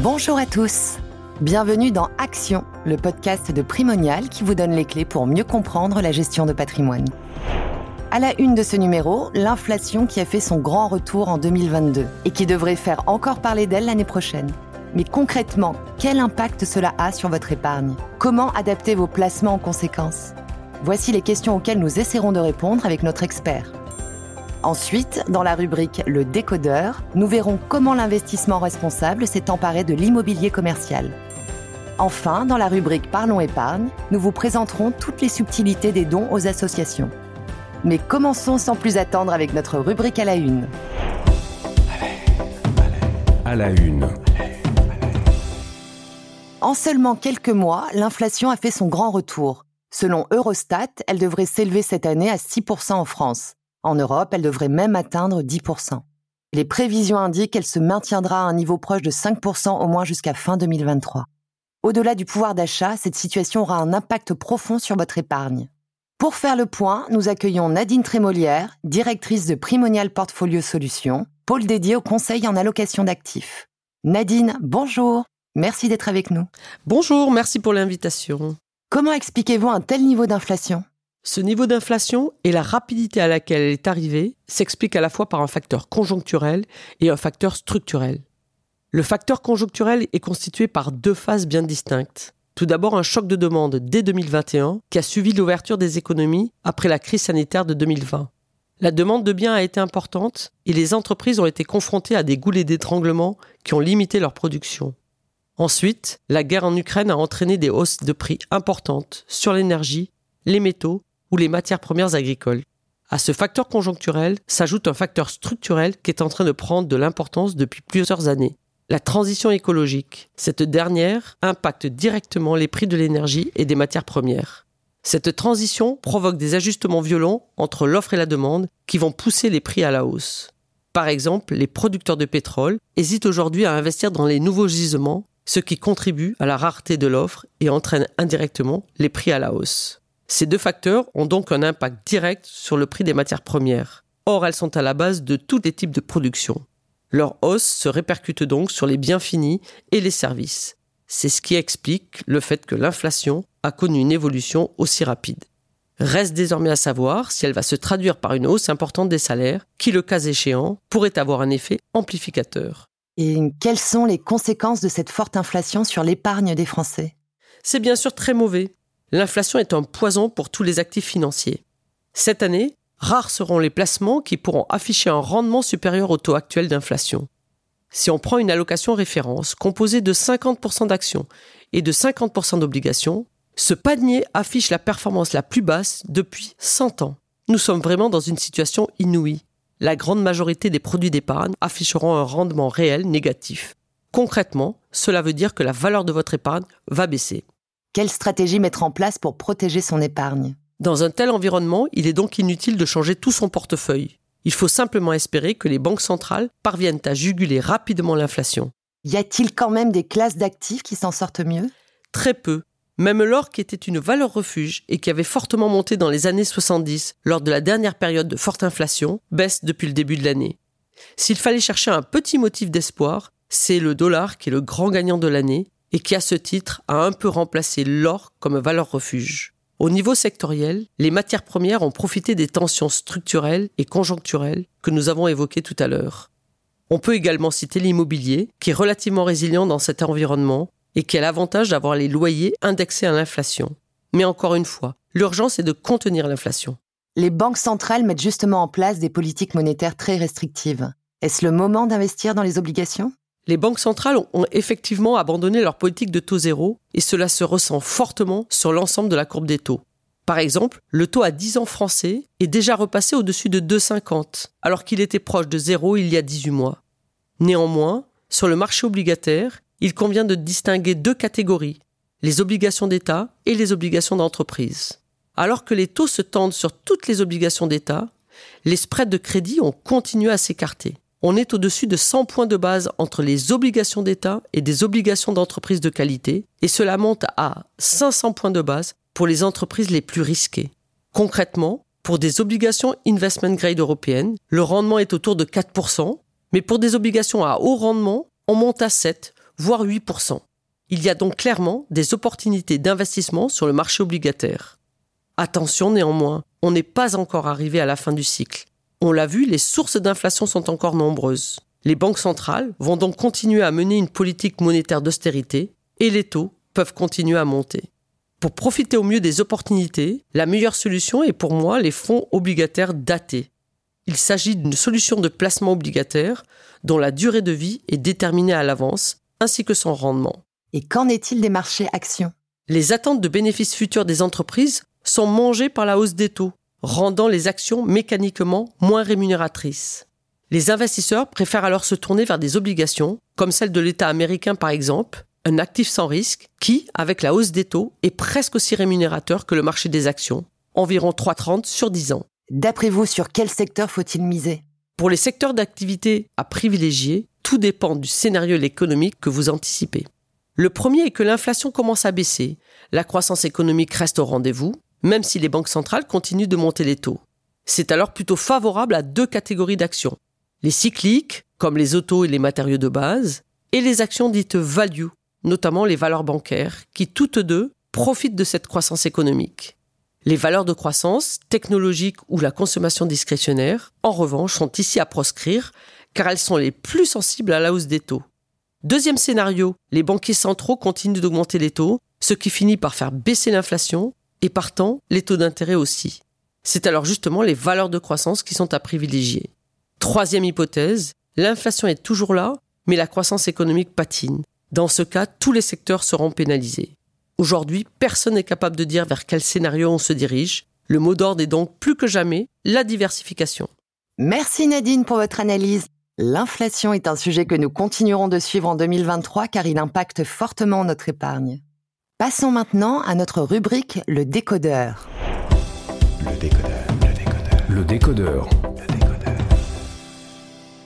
Bonjour à tous. Bienvenue dans Action, le podcast de Primonial qui vous donne les clés pour mieux comprendre la gestion de patrimoine. À la une de ce numéro, l'inflation qui a fait son grand retour en 2022 et qui devrait faire encore parler d'elle l'année prochaine. Mais concrètement, quel impact cela a sur votre épargne? Comment adapter vos placements en conséquence? Voici les questions auxquelles nous essaierons de répondre avec notre expert. Ensuite, dans la rubrique Le décodeur, nous verrons comment l'investissement responsable s'est emparé de l'immobilier commercial. Enfin, dans la rubrique Parlons épargne, nous vous présenterons toutes les subtilités des dons aux associations. Mais commençons sans plus attendre avec notre rubrique à la une. À la une. En seulement quelques mois, l'inflation a fait son grand retour. Selon Eurostat, elle devrait s'élever cette année à 6% en France. En Europe, elle devrait même atteindre 10%. Les prévisions indiquent qu'elle se maintiendra à un niveau proche de 5% au moins jusqu'à fin 2023. Au-delà du pouvoir d'achat, cette situation aura un impact profond sur votre épargne. Pour faire le point, nous accueillons Nadine Trémolière, directrice de Primonial Portfolio Solutions, pôle dédié au conseil en allocation d'actifs. Nadine, bonjour. Merci d'être avec nous. Bonjour, merci pour l'invitation. Comment expliquez-vous un tel niveau d'inflation? Ce niveau d'inflation et la rapidité à laquelle elle est arrivée s'expliquent à la fois par un facteur conjoncturel et un facteur structurel. Le facteur conjoncturel est constitué par deux phases bien distinctes. Tout d'abord, un choc de demande dès 2021 qui a suivi l'ouverture des économies après la crise sanitaire de 2020. La demande de biens a été importante et les entreprises ont été confrontées à des goulets d'étranglement qui ont limité leur production. Ensuite, la guerre en Ukraine a entraîné des hausses de prix importantes sur l'énergie, les métaux ou les matières premières agricoles. À ce facteur conjoncturel s'ajoute un facteur structurel qui est en train de prendre de l'importance depuis plusieurs années. La transition écologique. Cette dernière impacte directement les prix de l'énergie et des matières premières. Cette transition provoque des ajustements violents entre l'offre et la demande qui vont pousser les prix à la hausse. Par exemple, les producteurs de pétrole hésitent aujourd'hui à investir dans les nouveaux gisements ce qui contribue à la rareté de l'offre et entraîne indirectement les prix à la hausse. Ces deux facteurs ont donc un impact direct sur le prix des matières premières. Or, elles sont à la base de tous les types de production. Leur hausse se répercute donc sur les biens finis et les services. C'est ce qui explique le fait que l'inflation a connu une évolution aussi rapide. Reste désormais à savoir si elle va se traduire par une hausse importante des salaires, qui, le cas échéant, pourrait avoir un effet amplificateur. Et quelles sont les conséquences de cette forte inflation sur l'épargne des Français? C'est bien sûr très mauvais. L'inflation est un poison pour tous les actifs financiers. Cette année, rares seront les placements qui pourront afficher un rendement supérieur au taux actuel d'inflation. Si on prend une allocation référence composée de 50% d'actions et de 50% d'obligations, ce panier affiche la performance la plus basse depuis 100 ans. Nous sommes vraiment dans une situation inouïe la grande majorité des produits d'épargne afficheront un rendement réel négatif. Concrètement, cela veut dire que la valeur de votre épargne va baisser. Quelle stratégie mettre en place pour protéger son épargne? Dans un tel environnement, il est donc inutile de changer tout son portefeuille. Il faut simplement espérer que les banques centrales parviennent à juguler rapidement l'inflation. Y a-t-il quand même des classes d'actifs qui s'en sortent mieux? Très peu. Même l'or, qui était une valeur refuge et qui avait fortement monté dans les années 70 lors de la dernière période de forte inflation, baisse depuis le début de l'année. S'il fallait chercher un petit motif d'espoir, c'est le dollar qui est le grand gagnant de l'année et qui à ce titre a un peu remplacé l'or comme valeur refuge. Au niveau sectoriel, les matières premières ont profité des tensions structurelles et conjoncturelles que nous avons évoquées tout à l'heure. On peut également citer l'immobilier, qui est relativement résilient dans cet environnement et qui a l'avantage d'avoir les loyers indexés à l'inflation. Mais encore une fois, l'urgence est de contenir l'inflation. Les banques centrales mettent justement en place des politiques monétaires très restrictives. Est-ce le moment d'investir dans les obligations? Les banques centrales ont effectivement abandonné leur politique de taux zéro et cela se ressent fortement sur l'ensemble de la courbe des taux. Par exemple, le taux à 10 ans français est déjà repassé au-dessus de 2,50, alors qu'il était proche de zéro il y a 18 mois. Néanmoins, sur le marché obligataire, il convient de distinguer deux catégories, les obligations d'État et les obligations d'entreprise. Alors que les taux se tendent sur toutes les obligations d'État, les spreads de crédit ont continué à s'écarter. On est au-dessus de 100 points de base entre les obligations d'État et des obligations d'entreprise de qualité, et cela monte à 500 points de base pour les entreprises les plus risquées. Concrètement, pour des obligations investment grade européennes, le rendement est autour de 4%, mais pour des obligations à haut rendement, on monte à 7 voire 8%. Il y a donc clairement des opportunités d'investissement sur le marché obligataire. Attention néanmoins, on n'est pas encore arrivé à la fin du cycle. On l'a vu, les sources d'inflation sont encore nombreuses. Les banques centrales vont donc continuer à mener une politique monétaire d'austérité et les taux peuvent continuer à monter. Pour profiter au mieux des opportunités, la meilleure solution est pour moi les fonds obligataires datés. Il s'agit d'une solution de placement obligataire dont la durée de vie est déterminée à l'avance, ainsi que son rendement. Et qu'en est-il des marchés actions? Les attentes de bénéfices futurs des entreprises sont mangées par la hausse des taux, rendant les actions mécaniquement moins rémunératrices. Les investisseurs préfèrent alors se tourner vers des obligations, comme celle de l'État américain par exemple, un actif sans risque qui, avec la hausse des taux, est presque aussi rémunérateur que le marché des actions, environ 3,30 sur 10 ans. D'après vous, sur quel secteur faut-il miser? Pour les secteurs d'activité à privilégier, tout dépend du scénario économique que vous anticipez. Le premier est que l'inflation commence à baisser, la croissance économique reste au rendez-vous, même si les banques centrales continuent de monter les taux. C'est alors plutôt favorable à deux catégories d'actions. Les cycliques, comme les autos et les matériaux de base, et les actions dites value, notamment les valeurs bancaires, qui toutes deux profitent de cette croissance économique. Les valeurs de croissance, technologiques ou la consommation discrétionnaire, en revanche, sont ici à proscrire, car elles sont les plus sensibles à la hausse des taux. Deuxième scénario, les banquiers centraux continuent d'augmenter les taux, ce qui finit par faire baisser l'inflation et partant les taux d'intérêt aussi. C'est alors justement les valeurs de croissance qui sont à privilégier. Troisième hypothèse, l'inflation est toujours là, mais la croissance économique patine. Dans ce cas, tous les secteurs seront pénalisés. Aujourd'hui, personne n'est capable de dire vers quel scénario on se dirige. Le mot d'ordre est donc plus que jamais la diversification. Merci Nadine pour votre analyse. L'inflation est un sujet que nous continuerons de suivre en 2023 car il impacte fortement notre épargne. Passons maintenant à notre rubrique Le décodeur. Le décodeur, le décodeur. Le décodeur.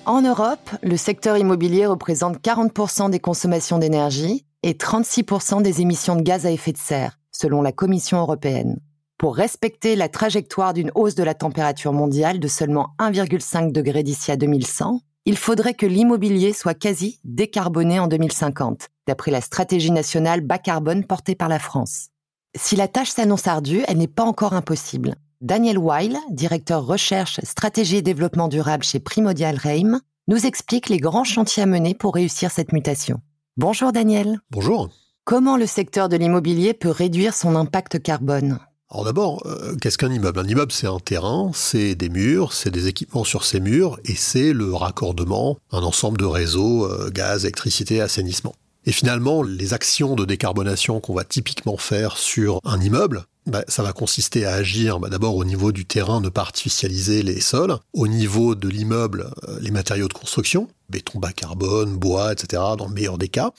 En Europe, le secteur immobilier représente 40% des consommations d'énergie et 36% des émissions de gaz à effet de serre, selon la Commission européenne. Pour respecter la trajectoire d'une hausse de la température mondiale de seulement 1,5 degré d'ici à 2100, il faudrait que l'immobilier soit quasi décarboné en 2050, d'après la stratégie nationale bas carbone portée par la France. Si la tâche s'annonce ardue, elle n'est pas encore impossible. Daniel Weil, directeur recherche, stratégie et développement durable chez Primodial Reim, nous explique les grands chantiers à mener pour réussir cette mutation. Bonjour Daniel. Bonjour. Comment le secteur de l'immobilier peut réduire son impact carbone? Alors d'abord, euh, qu'est-ce qu'un immeuble? Un immeuble, c'est un terrain, c'est des murs, c'est des équipements sur ces murs, et c'est le raccordement, un ensemble de réseaux, euh, gaz, électricité, assainissement. Et finalement, les actions de décarbonation qu'on va typiquement faire sur un immeuble, bah, ça va consister à agir bah, d'abord au niveau du terrain, ne pas artificialiser les sols, au niveau de l'immeuble, euh, les matériaux de construction, béton bas carbone, bois, etc., dans le meilleur des cas.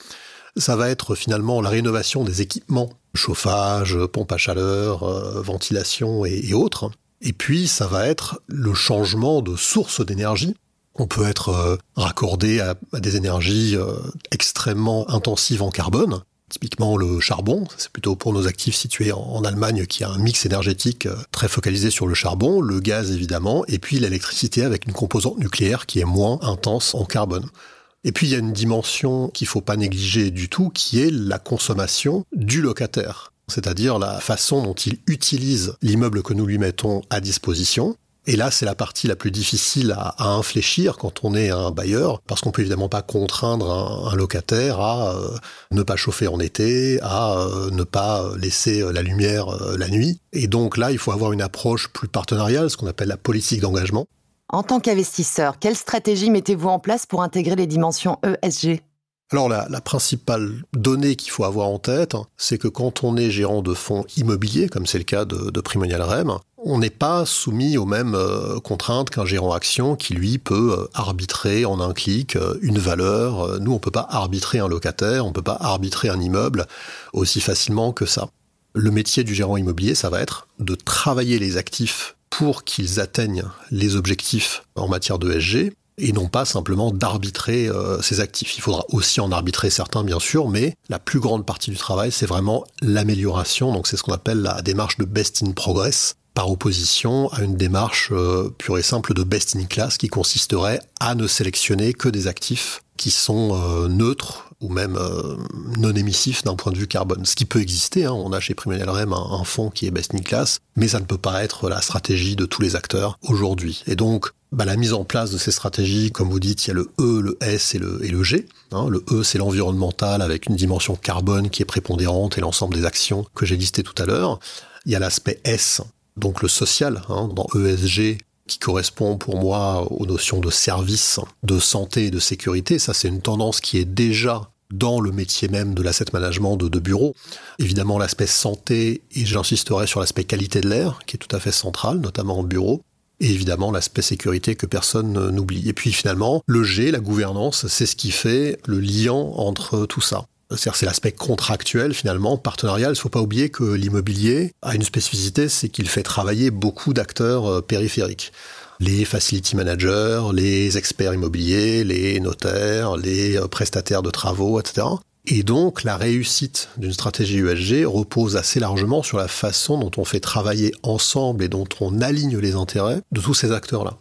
Ça va être finalement la rénovation des équipements, chauffage, pompe à chaleur, euh, ventilation et, autres. Et puis ça va être le changement de source d'énergie on peut être euh, raccordé à, des énergies euh, extrêmement intensives en carbone. Typiquement le charbon, c'est plutôt pour nos actifs situés en, Allemagne qui a un mix énergétique très focalisé sur le charbon, le gaz évidemment, et puis l'électricité avec une composante nucléaire qui est moins intense en carbone. Et puis il y a une dimension qu'il faut pas négliger du tout, qui est la consommation du locataire c'est-à-dire la façon dont il utilise l'immeuble que nous lui mettons à disposition, et là, c'est la partie la plus difficile à, infléchir quand on est un bailleur, parce qu'on peut évidemment pas contraindre un, locataire à euh, ne pas chauffer en été, à euh, ne pas laisser la lumière euh, la nuit. Et donc là, il faut avoir une approche plus partenariale, ce qu'on appelle la politique d'engagement. En tant qu'investisseur, quelle stratégie mettez-vous en place pour intégrer les dimensions ESG alors la, principale donnée qu'il faut avoir en tête, c'est que quand on est gérant de fonds immobiliers, comme c'est le cas de, de Primonial REM, on n'est pas soumis aux mêmes euh, contraintes qu'un gérant action qui, lui, peut euh, arbitrer en un clic euh, une valeur. Nous, on peut pas arbitrer un locataire, on peut pas arbitrer un immeuble aussi facilement que ça. Le métier du gérant immobilier, ça va être de travailler les actifs pour qu'ils atteignent les objectifs en matière de SG, et non pas simplement d'arbitrer euh, ces actifs. Il faudra aussi en arbitrer certains, bien sûr, mais la plus grande partie du travail, c'est vraiment l'amélioration. Donc c'est ce qu'on appelle la démarche de best in progress. Par opposition à une démarche euh, pure et simple de best in class qui consisterait à ne sélectionner que des actifs qui sont euh, neutres ou même euh, non émissifs d'un point de vue carbone. Ce qui peut exister, hein. on a chez Primonial REM un, fonds qui est best in class, mais ça ne peut pas être la stratégie de tous les acteurs aujourd'hui. Et donc, bah, la mise en place de ces stratégies, comme vous dites, il y a le E, le S et le, et le G. Hein. Le E, c'est l'environnemental avec une dimension carbone qui est prépondérante et l'ensemble des actions que j'ai listées tout à l'heure. Il y a l'aspect S, donc le social, hein, dans ESG, qui correspond pour moi aux notions de service, de santé et de sécurité. Ça, c'est une tendance qui est déjà dans le métier même de l'asset management de, de bureau. Évidemment, l'aspect santé, et j'insisterai sur l'aspect qualité de l'air, qui est tout à fait central, notamment en bureau. Et évidemment, l'aspect sécurité que personne n'oublie. Et puis finalement, le G, la gouvernance, c'est ce qui fait le lien entre tout ça. C'est l'aspect contractuel finalement, partenarial. Il ne faut pas oublier que l'immobilier a une spécificité, c'est qu'il fait travailler beaucoup d'acteurs euh, périphériques. Les facility managers, les experts immobiliers, les notaires, les euh, prestataires de travaux, etc. Et donc la réussite d'une stratégie USG repose assez largement sur la façon dont on fait travailler ensemble et dont on aligne les intérêts de tous ces acteurs-là.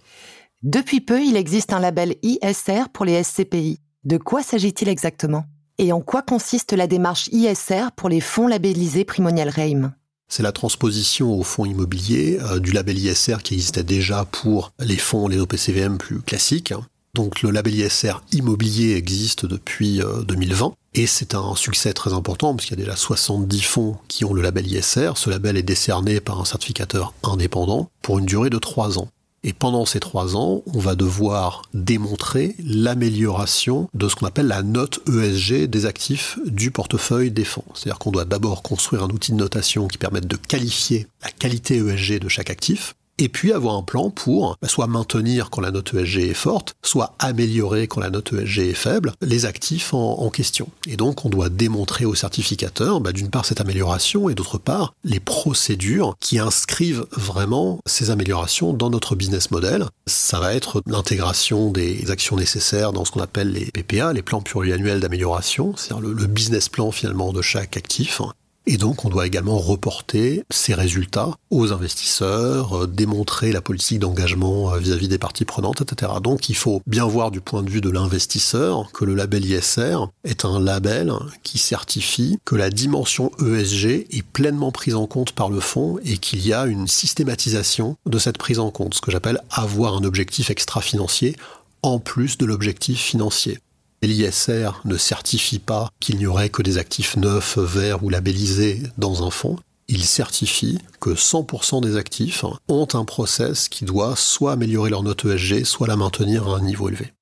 Depuis peu, il existe un label ISR pour les SCPI. De quoi s'agit-il exactement? Et en quoi consiste la démarche ISR pour les fonds labellisés Primonial Reim? C'est la transposition au fonds immobilier euh, du label ISR qui existait déjà pour les fonds, les OPCVM plus classiques. Donc le label ISR immobilier existe depuis 2020 euh, et c'est un succès très important parce qu'il y a déjà 70 fonds qui ont le label ISR. Ce label est décerné par un certificateur indépendant pour une durée de 3 ans. Et pendant ces trois ans, on va devoir démontrer l'amélioration de ce qu'on appelle la note ESG des actifs du portefeuille fonds. C'est-à-dire qu'on doit d'abord construire un outil de notation qui permette de qualifier la qualité ESG de chaque actif et puis avoir un plan pour bah, soit maintenir quand la note ESG est forte, soit améliorer quand la note ESG est faible, les actifs en, question. Et donc on doit démontrer au certificateur bah, d'une part cette amélioration et d'autre part les procédures qui inscrivent vraiment ces améliorations dans notre business model. Ça va être l'intégration des actions nécessaires dans ce qu'on appelle les PPA, les plans pluriannuels d'amélioration, c'est-à-dire le, le business plan finalement de chaque actif, et donc, on doit également reporter ces résultats aux investisseurs, euh, démontrer la politique d'engagement euh, vis-à-vis des parties prenantes, etc. Donc, il faut bien voir du point de vue de l'investisseur que le label ISR est un label qui certifie que la dimension ESG est pleinement prise en compte par le fonds et qu'il y a une systématisation de cette prise en compte, ce que j'appelle avoir un objectif extra-financier en plus de l'objectif financier. L'ISR ne certifie pas qu'il n'y aurait que des actifs neufs, verts ou labellisés dans un fonds. Il certifie que 100% des actifs ont un process qui doit soit améliorer leur note ESG, soit la maintenir à un niveau élevé.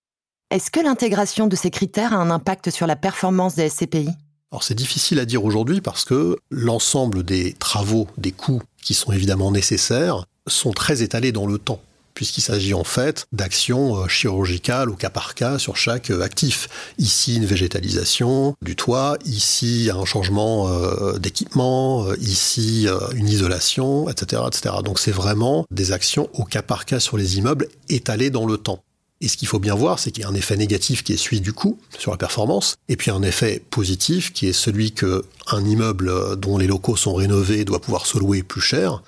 Est-ce que l'intégration de ces critères a un impact sur la performance des SCPI alors c'est difficile à dire aujourd'hui parce que l'ensemble des travaux, des coûts qui sont évidemment nécessaires sont très étalés dans le temps puisqu'il s'agit en fait d'actions euh, chirurgicales au cas par cas sur chaque euh, actif. Ici, une végétalisation du toit, ici, un changement euh, d'équipement, ici, une isolation, etc. etc. Donc c'est vraiment des actions au cas par cas sur les immeubles étalées dans le temps. Et ce qu'il faut bien voir, c'est qu'il y a un effet négatif qui est celui du coût sur la performance, et puis un effet positif qui est celui que un immeuble dont les locaux sont rénovés doit pouvoir se louer plus cher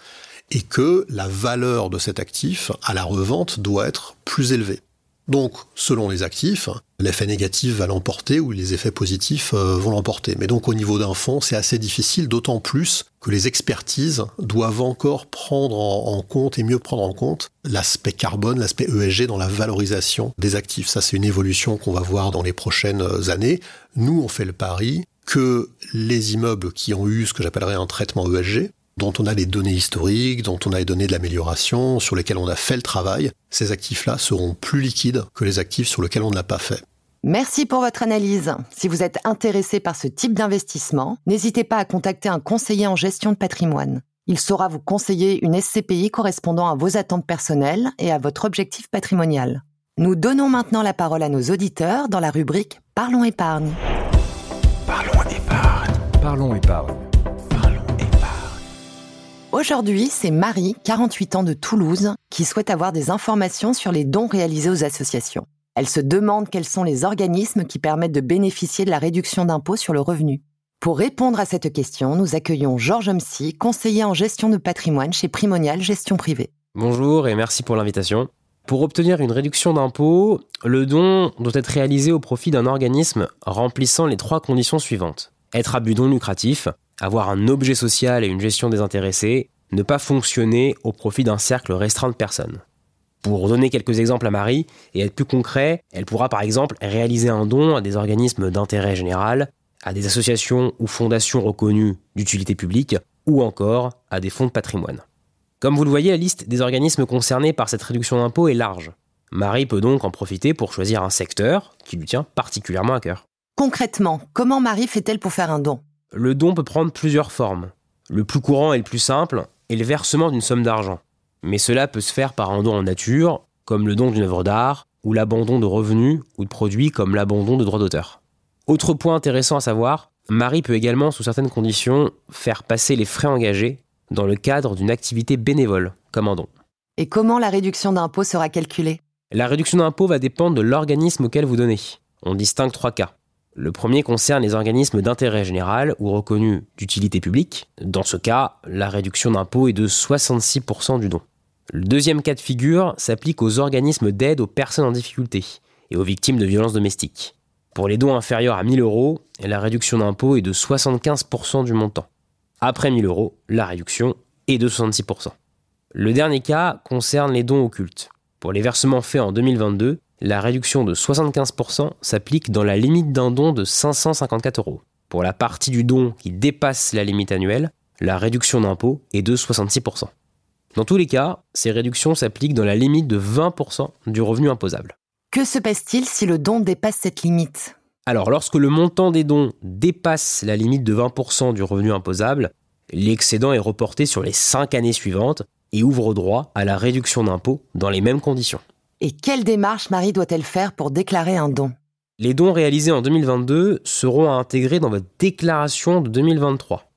et que la valeur de cet actif à la revente doit être plus élevée. Donc, selon les actifs, l'effet négatif va l'emporter ou les effets positifs euh, vont l'emporter. Mais donc, au niveau d'un fonds, c'est assez difficile, d'autant plus que les expertises doivent encore prendre en, compte et mieux prendre en compte l'aspect carbone, l'aspect ESG dans la valorisation des actifs. Ça, c'est une évolution qu'on va voir dans les prochaines années. Nous, on fait le pari que les immeubles qui ont eu ce que j'appellerais un traitement ESG, dont on a les données historiques, dont on a les données de l'amélioration, sur lesquelles on a fait le travail, ces actifs-là seront plus liquides que les actifs sur lesquels on ne l'a pas fait. Merci pour votre analyse. Si vous êtes intéressé par ce type d'investissement, n'hésitez pas à contacter un conseiller en gestion de patrimoine. Il saura vous conseiller une SCPI correspondant à vos attentes personnelles et à votre objectif patrimonial. Nous donnons maintenant la parole à nos auditeurs dans la rubrique Parlons épargne. Parlons épargne. Parlons épargne. Aujourd'hui, c'est Marie, 48 ans de Toulouse, qui souhaite avoir des informations sur les dons réalisés aux associations. Elle se demande quels sont les organismes qui permettent de bénéficier de la réduction d'impôt sur le revenu. Pour répondre à cette question, nous accueillons Georges Omsi, conseiller en gestion de patrimoine chez Primonial Gestion Privée. Bonjour et merci pour l'invitation. Pour obtenir une réduction d'impôt, le don doit être réalisé au profit d'un organisme remplissant les trois conditions suivantes. Être à but non lucratif, avoir un objet social et une gestion désintéressée, ne pas fonctionner au profit d'un cercle restreint de personnes. Pour donner quelques exemples à Marie et être plus concret, elle pourra par exemple réaliser un don à des organismes d'intérêt général, à des associations ou fondations reconnues d'utilité publique, ou encore à des fonds de patrimoine. Comme vous le voyez, la liste des organismes concernés par cette réduction d'impôt est large. Marie peut donc en profiter pour choisir un secteur qui lui tient particulièrement à cœur. Concrètement, comment Marie fait-elle pour faire un don? Le don peut prendre plusieurs formes. Le plus courant et le plus simple est le versement d'une somme d'argent. Mais cela peut se faire par un don en nature, comme le don d'une œuvre d'art, ou l'abandon de revenus ou de produits comme l'abandon de droits d'auteur. Autre point intéressant à savoir, Marie peut également, sous certaines conditions, faire passer les frais engagés dans le cadre d'une activité bénévole, comme un don. Et comment la réduction d'impôt sera calculée? La réduction d'impôt va dépendre de l'organisme auquel vous donnez. On distingue trois cas. Le premier concerne les organismes d'intérêt général ou reconnus d'utilité publique. Dans ce cas, la réduction d'impôt est de 66% du don. Le deuxième cas de figure s'applique aux organismes d'aide aux personnes en difficulté et aux victimes de violences domestiques. Pour les dons inférieurs à 1000 euros, la réduction d'impôt est de 75% du montant. Après 1000 euros, la réduction est de 66%. Le dernier cas concerne les dons occultes. Pour les versements faits en 2022, la réduction de 75% s'applique dans la limite d'un don de 554 euros. Pour la partie du don qui dépasse la limite annuelle, la réduction d'impôt est de 66%. Dans tous les cas, ces réductions s'appliquent dans la limite de 20% du revenu imposable. Que se passe-t-il si le don dépasse cette limite? Alors, lorsque le montant des dons dépasse la limite de 20% du revenu imposable, l'excédent est reporté sur les 5 années suivantes et ouvre droit à la réduction d'impôt dans les mêmes conditions. Et quelle démarche Marie doit-elle faire pour déclarer un don? Les dons réalisés en 2022 seront à intégrer dans votre déclaration de 2023.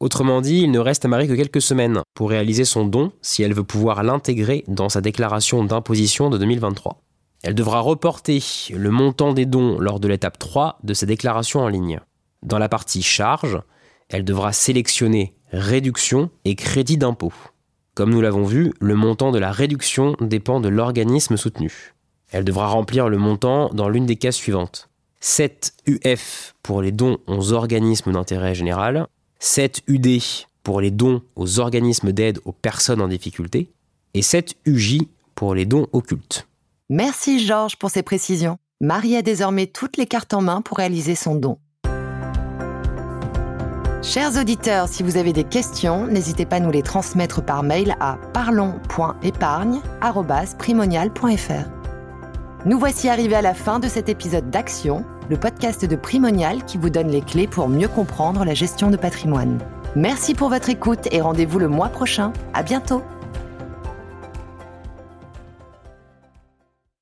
Autrement dit, il ne reste à Marie que quelques semaines pour réaliser son don si elle veut pouvoir l'intégrer dans sa déclaration d'imposition de 2023. Elle devra reporter le montant des dons lors de l'étape 3 de sa déclaration en ligne. Dans la partie charge, elle devra sélectionner réduction et crédit d'impôt. Comme nous l'avons vu, le montant de la réduction dépend de l'organisme soutenu. Elle devra remplir le montant dans l'une des cases suivantes. 7 UF pour les dons aux organismes d'intérêt général, 7 UD pour les dons aux organismes d'aide aux personnes en difficulté, et 7 UJ pour les dons occultes. Merci Georges pour ces précisions. Marie a désormais toutes les cartes en main pour réaliser son don. Chers auditeurs, si vous avez des questions, n'hésitez pas à nous les transmettre par mail à parlons.épargne.primonial.fr. Nous voici arrivés à la fin de cet épisode d'Action, le podcast de Primonial qui vous donne les clés pour mieux comprendre la gestion de patrimoine. Merci pour votre écoute et rendez-vous le mois prochain. À bientôt!